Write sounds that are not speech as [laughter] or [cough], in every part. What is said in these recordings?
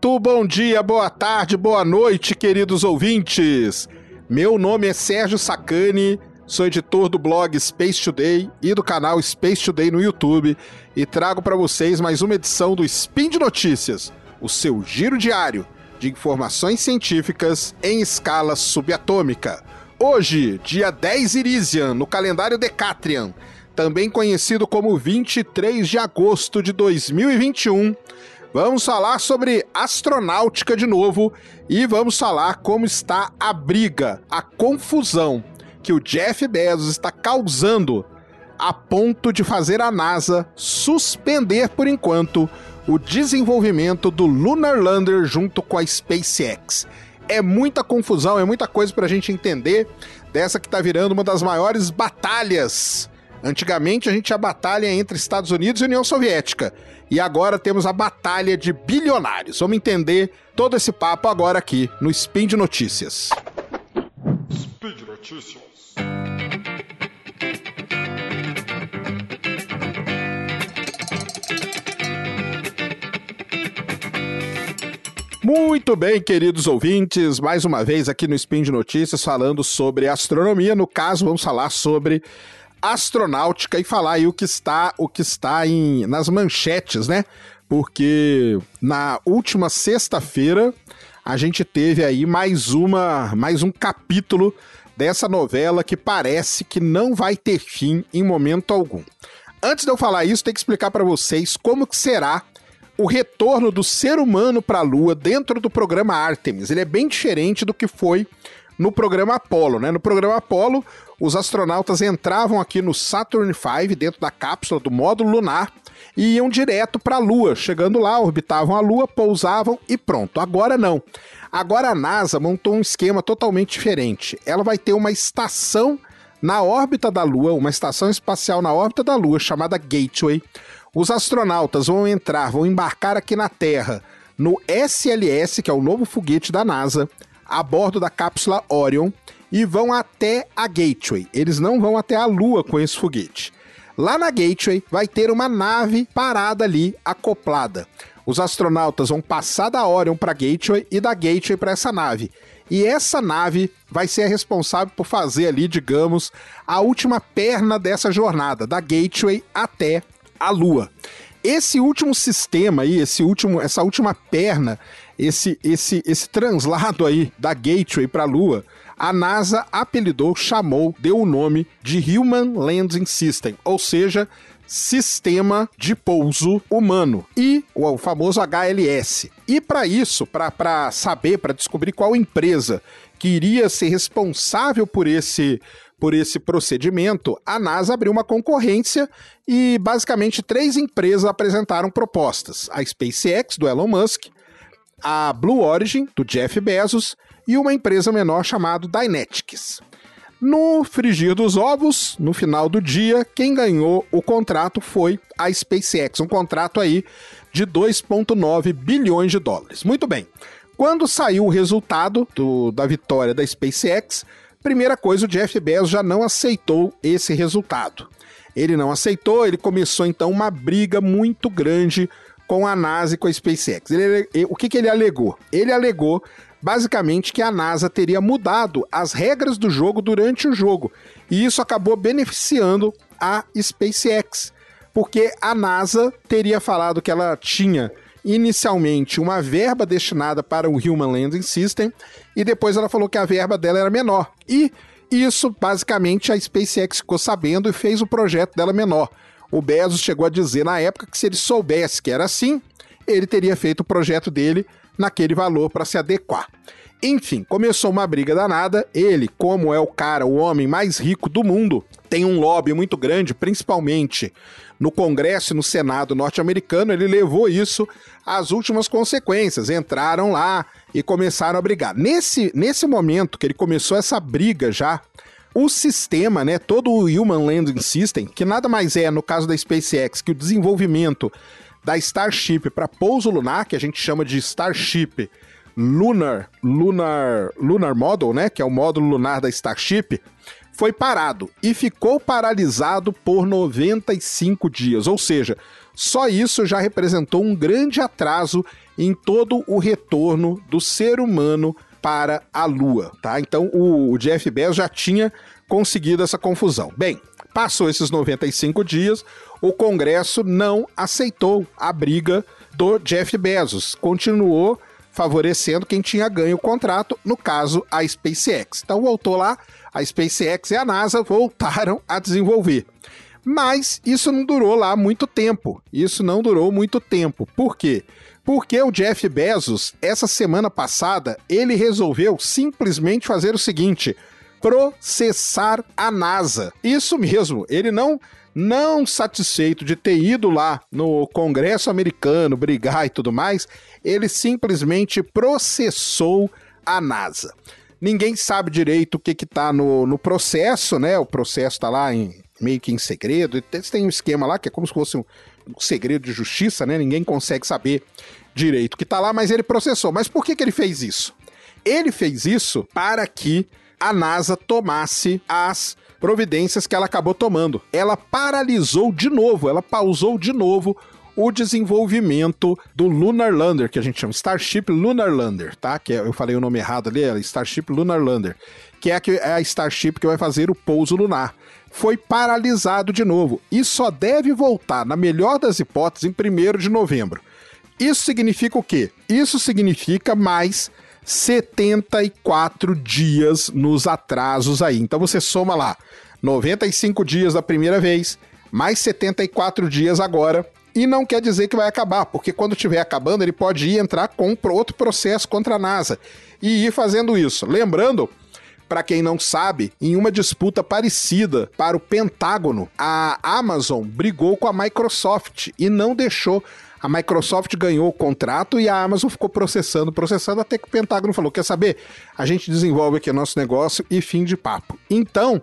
Muito bom dia, boa tarde, boa noite, queridos ouvintes. Meu nome é Sérgio Sacani, sou editor do blog Space Today e do canal Space Today no YouTube e trago para vocês mais uma edição do Spin de Notícias, o seu giro diário de informações científicas em escala subatômica. Hoje, dia 10 Irisian, no calendário Decatrian, também conhecido como 23 de agosto de 2021, Vamos falar sobre astronáutica de novo e vamos falar como está a briga, a confusão que o Jeff Bezos está causando a ponto de fazer a NASA suspender por enquanto o desenvolvimento do Lunar Lander junto com a SpaceX. É muita confusão, é muita coisa para a gente entender dessa que está virando uma das maiores batalhas. Antigamente a gente tinha batalha entre Estados Unidos e União Soviética. E agora temos a batalha de bilionários. Vamos entender todo esse papo agora aqui no Spin de Notícias. Speed Notícias. Muito bem, queridos ouvintes, mais uma vez aqui no Spin de Notícias falando sobre astronomia. No caso, vamos falar sobre astronáutica e falar aí o que está, o que está em, nas manchetes, né? Porque na última sexta-feira a gente teve aí mais uma, mais um capítulo dessa novela que parece que não vai ter fim em momento algum. Antes de eu falar isso, tem que explicar para vocês como que será o retorno do ser humano para a Lua dentro do programa Artemis. Ele é bem diferente do que foi no programa Apollo, né? No programa Apollo, os astronautas entravam aqui no Saturn V, dentro da cápsula do módulo lunar, e iam direto para a Lua. Chegando lá, orbitavam a Lua, pousavam e pronto. Agora não. Agora a NASA montou um esquema totalmente diferente. Ela vai ter uma estação na órbita da Lua, uma estação espacial na órbita da Lua chamada Gateway. Os astronautas vão entrar, vão embarcar aqui na Terra no SLS, que é o novo foguete da NASA, a bordo da cápsula Orion e vão até a Gateway. Eles não vão até a Lua com esse foguete. Lá na Gateway vai ter uma nave parada ali, acoplada. Os astronautas vão passar da Orion para Gateway e da Gateway para essa nave. E essa nave vai ser a responsável por fazer ali, digamos, a última perna dessa jornada, da Gateway até a Lua. Esse último sistema aí, esse último, essa última perna, esse esse esse translado aí da Gateway para a Lua, a NASA apelidou, chamou, deu o nome de Human Landing System, ou seja, Sistema de Pouso Humano e o famoso HLS. E para isso, para saber, para descobrir qual empresa que iria ser responsável por esse por esse procedimento, a NASA abriu uma concorrência e basicamente três empresas apresentaram propostas: a SpaceX do Elon Musk, a Blue Origin do Jeff Bezos e uma empresa menor chamada Dynetics. No frigir dos ovos, no final do dia, quem ganhou o contrato foi a SpaceX, um contrato aí de 2,9 bilhões de dólares. Muito bem. Quando saiu o resultado do, da vitória da SpaceX, primeira coisa, o Jeff Bezos já não aceitou esse resultado. Ele não aceitou, ele começou então uma briga muito grande com a NASA e com a SpaceX. Ele, o que, que ele alegou? Ele alegou basicamente que a NASA teria mudado as regras do jogo durante o jogo. E isso acabou beneficiando a SpaceX, porque a NASA teria falado que ela tinha inicialmente uma verba destinada para o Human Landing System e depois ela falou que a verba dela era menor. E isso basicamente a SpaceX ficou sabendo e fez o projeto dela menor. O Bezos chegou a dizer na época que se ele soubesse que era assim, ele teria feito o projeto dele naquele valor para se adequar. Enfim, começou uma briga danada. Ele, como é o cara, o homem mais rico do mundo, tem um lobby muito grande, principalmente no Congresso e no Senado norte-americano. Ele levou isso às últimas consequências. Entraram lá e começaram a brigar. Nesse, nesse momento que ele começou essa briga já, o sistema, né, todo o Human Landing System, que nada mais é, no caso da SpaceX, que o desenvolvimento da Starship para pouso lunar, que a gente chama de Starship Lunar, Lunar, Lunar Model, né, que é o módulo lunar da Starship, foi parado e ficou paralisado por 95 dias, ou seja, Só isso já representou um grande atraso em todo o retorno do ser humano para a Lua, tá? Então o, o Jeff Bezos já tinha conseguido essa confusão. Bem, passou esses 95 dias, o Congresso não aceitou a briga do Jeff Bezos, continuou favorecendo quem tinha ganho o contrato, no caso a SpaceX. Então voltou lá, a SpaceX e a NASA voltaram a desenvolver. Mas isso não durou lá muito tempo. Isso não durou muito tempo. Por quê? Porque o Jeff Bezos, essa semana passada, ele resolveu simplesmente fazer o seguinte: processar a NASA. Isso mesmo, ele não não satisfeito de ter ido lá no Congresso americano brigar e tudo mais, ele simplesmente processou a NASA. Ninguém sabe direito o que está no, no processo, né? O processo está lá em, meio que em segredo. Tem um esquema lá que é como se fosse um, um segredo de justiça, né? Ninguém consegue saber direito que está lá, mas ele processou. Mas por que, que ele fez isso? Ele fez isso para que a NASA tomasse as providências que ela acabou tomando. Ela paralisou de novo, ela pausou de novo o desenvolvimento do Lunar Lander, que a gente chama Starship Lunar Lander, tá? Que é, eu falei o nome errado ali, é Starship Lunar Lander, que é que é a Starship que vai fazer o pouso lunar. Foi paralisado de novo e só deve voltar, na melhor das hipóteses, em 1 de novembro. Isso significa o quê? Isso significa mais 74 dias nos atrasos aí. Então você soma lá 95 dias da primeira vez, mais 74 dias agora, e não quer dizer que vai acabar, porque quando estiver acabando, ele pode ir entrar com outro processo contra a NASA e ir fazendo isso. Lembrando, para quem não sabe, em uma disputa parecida para o Pentágono, a Amazon brigou com a Microsoft e não deixou a Microsoft ganhou o contrato e a Amazon ficou processando, processando, até que o Pentágono falou: quer saber? A gente desenvolve aqui nosso negócio e fim de papo. Então,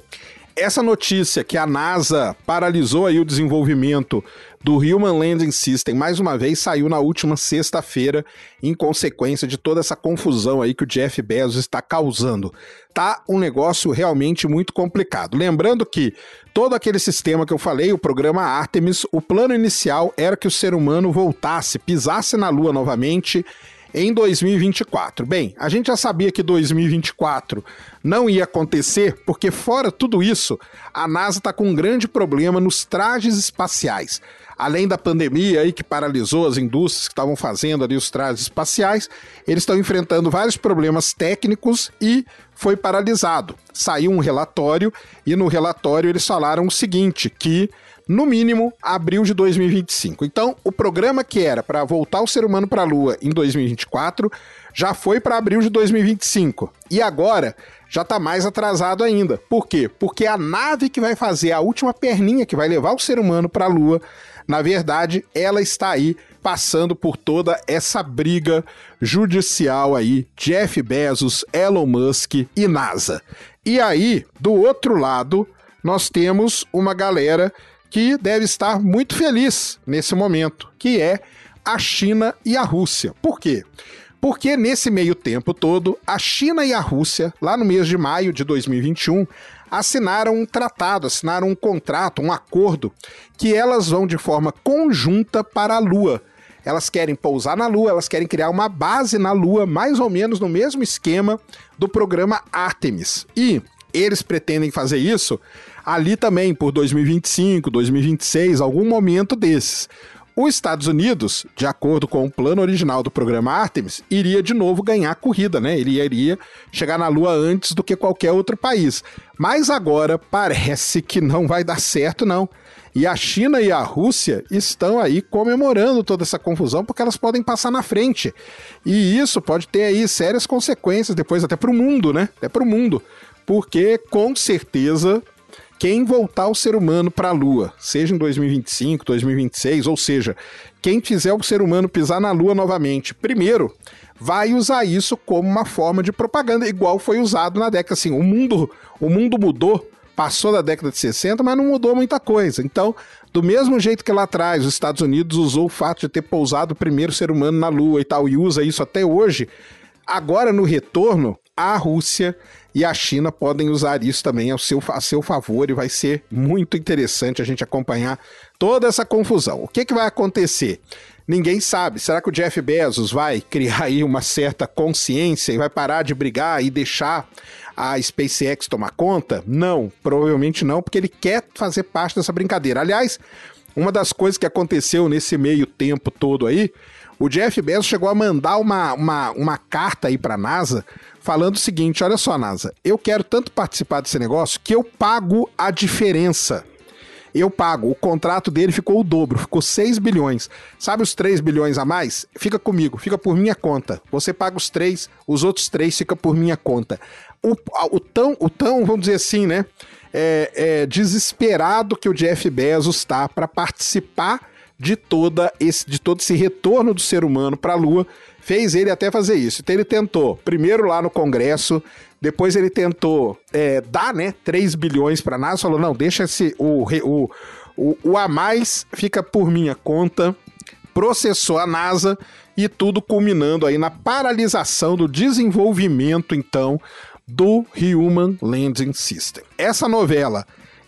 essa notícia que a NASA paralisou aí o desenvolvimento do Human Landing System, mais uma vez, saiu na última sexta-feira, em consequência de toda essa confusão aí que o Jeff Bezos está causando. Tá um negócio realmente muito complicado. Lembrando que todo aquele sistema que eu falei, o programa Artemis, o plano inicial era que o ser humano voltasse, pisasse na Lua novamente em 2024. Bem, a gente já sabia que 2024 não ia acontecer, porque fora tudo isso, a NASA está com um grande problema nos trajes espaciais. Além da pandemia aí que paralisou as indústrias que estavam fazendo ali os trajes espaciais, eles estão enfrentando vários problemas técnicos e foi paralisado. Saiu um relatório e no relatório eles falaram o seguinte, que no mínimo abril de 2025. Então, o programa que era para voltar o ser humano para a Lua em 2024 já foi para abril de 2025. E agora já está mais atrasado ainda. Por quê? Porque a nave que vai fazer a última perninha que vai levar o ser humano para a Lua, na verdade, ela está aí passando por toda essa briga judicial aí, Jeff Bezos, Elon Musk e NASA. E aí, do outro lado, nós temos uma galera que deve estar muito feliz nesse momento, que é a China e a Rússia. Por quê? Porque nesse meio tempo todo, a China e a Rússia, lá no mês de maio de 2021, assinaram um tratado, assinaram um contrato, um acordo, que elas vão de forma conjunta para a Lua. Elas querem pousar na Lua, elas querem criar uma base na Lua, mais ou menos no mesmo esquema do programa Artemis. E eles pretendem fazer isso ali também por 2025, 2026, algum momento desses. Os Estados Unidos, de acordo com o plano original do programa Artemis, iria de novo ganhar a corrida, né? Ele iria chegar na Lua antes do que qualquer outro país. Mas agora parece que não vai dar certo, não. E a China e a Rússia estão aí comemorando toda essa confusão porque elas podem passar na frente. E isso pode ter aí sérias consequências depois até para o mundo, né? Até para o mundo. Porque com certeza quem voltar o ser humano para a Lua, seja em 2025, 2026, ou seja, quem fizer o ser humano pisar na Lua novamente, primeiro, vai usar isso como uma forma de propaganda, igual foi usado na década. Assim, o mundo, o mundo mudou, passou da década de 60, mas não mudou muita coisa. Então, do mesmo jeito que lá atrás os Estados Unidos usou o fato de ter pousado o primeiro ser humano na Lua e tal, e usa isso até hoje, agora no retorno, a Rússia e a China podem usar isso também ao seu, a seu favor e vai ser muito interessante a gente acompanhar toda essa confusão. O que, que vai acontecer? Ninguém sabe. Será que o Jeff Bezos vai criar aí uma certa consciência e vai parar de brigar e deixar a SpaceX tomar conta? Não, provavelmente não, porque ele quer fazer parte dessa brincadeira. Aliás, uma das coisas que aconteceu nesse meio tempo todo aí, o Jeff Bezos chegou a mandar uma, uma, uma carta aí para a NASA falando o seguinte: olha só, NASA, eu quero tanto participar desse negócio que eu pago a diferença. Eu pago. O contrato dele ficou o dobro, ficou 6 bilhões. Sabe os 3 bilhões a mais? Fica comigo, fica por minha conta. Você paga os 3, os outros 3 fica por minha conta. O, o, tão, o tão, vamos dizer assim, né? É, é, desesperado que o Jeff Bezos está para participar de toda esse de todo esse retorno do ser humano para a Lua fez ele até fazer isso. Então ele tentou, primeiro lá no Congresso, depois ele tentou é, dar, né, 3 bilhões para a NASA, falou, não, deixa esse, o, o, o, o a mais fica por minha conta, processou a NASA e tudo culminando aí na paralisação do desenvolvimento, então, do Human Landing System. Essa novela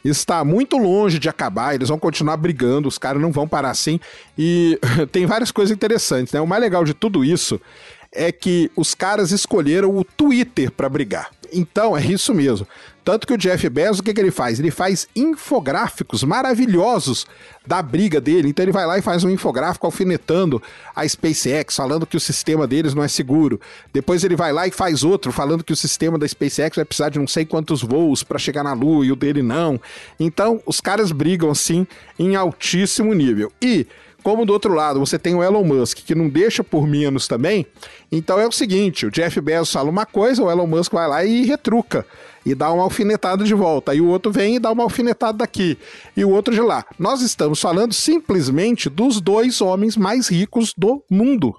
está muito longe de acabar, eles vão continuar brigando, os caras não vão parar assim. E [laughs] tem várias coisas interessantes, né? O mais legal de tudo isso é que os caras escolheram o Twitter para brigar. Então, é isso mesmo. Tanto que o Jeff Bezos, o que, que ele faz? Ele faz infográficos maravilhosos da briga dele. Então ele vai lá e faz um infográfico alfinetando a SpaceX, falando que o sistema deles não é seguro. Depois ele vai lá e faz outro falando que o sistema da SpaceX vai precisar de não sei quantos voos para chegar na Lua e o dele não. Então os caras brigam assim em altíssimo nível. E como do outro lado você tem o Elon Musk, que não deixa por menos também, então é o seguinte: o Jeff Bezos fala uma coisa, o Elon Musk vai lá e retruca e dá uma alfinetada de volta. Aí o outro vem e dá uma alfinetada daqui. E o outro de lá. Nós estamos falando simplesmente dos dois homens mais ricos do mundo.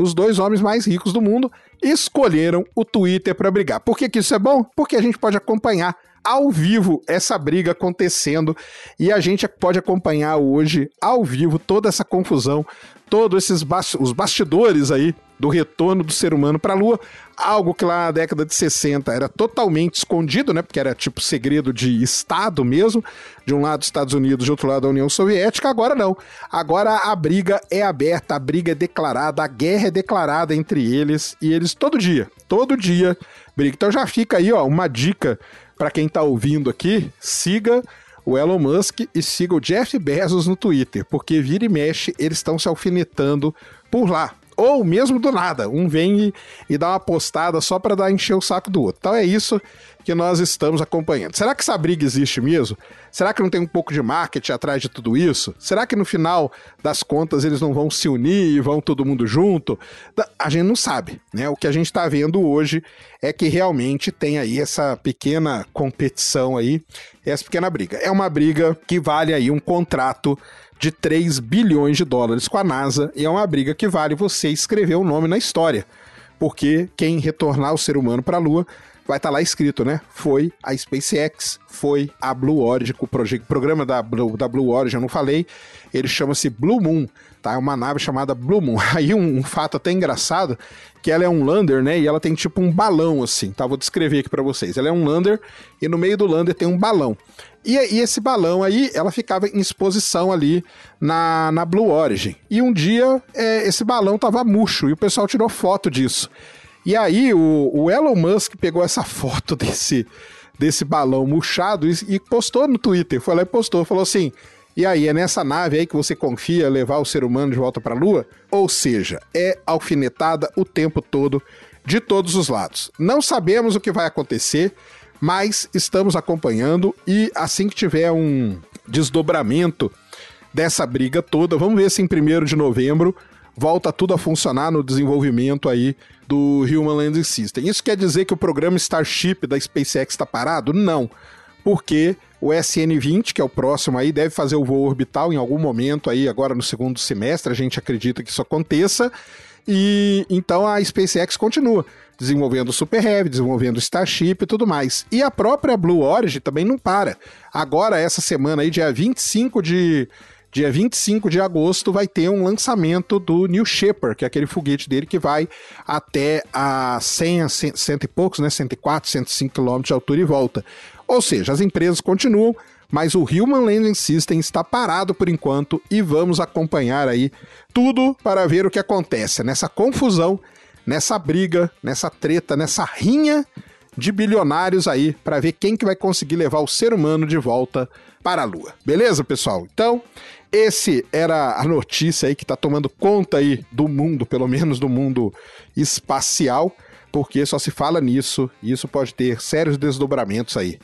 Os dois homens mais ricos do mundo escolheram o Twitter para brigar. Por que, que isso é bom? Porque a gente pode acompanhar ao vivo essa briga acontecendo e a gente pode acompanhar hoje ao vivo toda essa confusão, todos esses os bastidores aí do retorno do ser humano para a Lua, algo que lá na década de 60 era totalmente escondido, né, porque era tipo segredo de Estado mesmo, de um lado Estados Unidos, de outro lado a União Soviética, agora não. Agora a briga é aberta, a briga é declarada, a guerra é declarada entre eles e eles todo dia, todo dia brigam. Então já fica aí, ó, uma dica para quem está ouvindo aqui, siga o Elon Musk e siga o Jeff Bezos no Twitter, porque vira e mexe, eles estão se alfinetando por lá ou mesmo do nada. Um vem e, e dá uma postada só para dar encher o saco do outro. Então é isso que nós estamos acompanhando. Será que essa briga existe mesmo? Será que não tem um pouco de marketing atrás de tudo isso? Será que no final das contas eles não vão se unir e vão todo mundo junto? A gente não sabe, né? O que a gente está vendo hoje é que realmente tem aí essa pequena competição aí, essa pequena briga. É uma briga que vale aí um contrato de 3 bilhões de dólares com a NASA e é uma briga que vale você escrever o um nome na história. Porque quem retornar o ser humano para a Lua vai estar tá lá escrito, né? Foi a SpaceX, foi a Blue Origin, o programa da Blue, da Blue Origin, eu não falei, ele chama-se Blue Moon, tá? É uma nave chamada Blue Moon. [laughs] Aí um, um, fato até engraçado, que ela é um lander, né? E ela tem tipo um balão assim, tá? Vou descrever aqui para vocês. Ela é um lander e no meio do lander tem um balão. E, e, esse balão aí, ela ficava em exposição ali na, na Blue Origin. E um dia é, esse balão tava murcho e o pessoal tirou foto disso. E aí o, o Elon Musk pegou essa [laughs] foto desse, desse balão murchado e, e postou no Twitter. Foi lá e postou, falou assim: e aí, é nessa nave aí que você confia levar o ser humano de volta para a Lua? Ou seja, é alfinetada o tempo todo, de todos os lados. Não sabemos o que vai acontecer, mas estamos acompanhando e assim que tiver um desdobramento dessa briga toda, vamos ver se em 1 de novembro volta tudo a funcionar no desenvolvimento aí do Human Landing System. Isso quer dizer que o programa Starship da SpaceX está parado? Não, porque o SN-20, que é o próximo aí, deve fazer o voo orbital em algum momento aí, agora no segundo semestre, a gente acredita que isso aconteça, e então a SpaceX continua desenvolvendo o Super Heavy, desenvolvendo o Starship e tudo mais. E a própria Blue Origin também não para. Agora, essa semana aí, dia 25 de dia 25 de agosto, vai ter um lançamento do New Shepard, que é aquele foguete dele que vai até a 100, 100, 100 e poucos, né? 104, 105 km de altura e volta. Ou seja, as empresas continuam, mas o Human Landing System está parado por enquanto e vamos acompanhar aí tudo para ver o que acontece nessa confusão, nessa briga, nessa treta, nessa rinha de bilionários aí para ver quem que vai conseguir levar o ser humano de volta para a Lua. Beleza, pessoal? Então, esse era a notícia aí que está tomando conta aí do mundo, pelo menos do mundo espacial, porque só se fala nisso e isso pode ter sérios desdobramentos aí.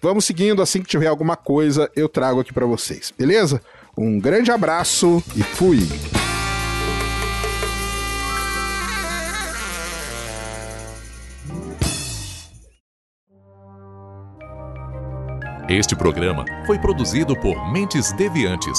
Vamos seguindo, assim que tiver alguma coisa, eu trago aqui para vocês, beleza? Um grande abraço e fui! Este programa foi produzido por Mentes Deviantes.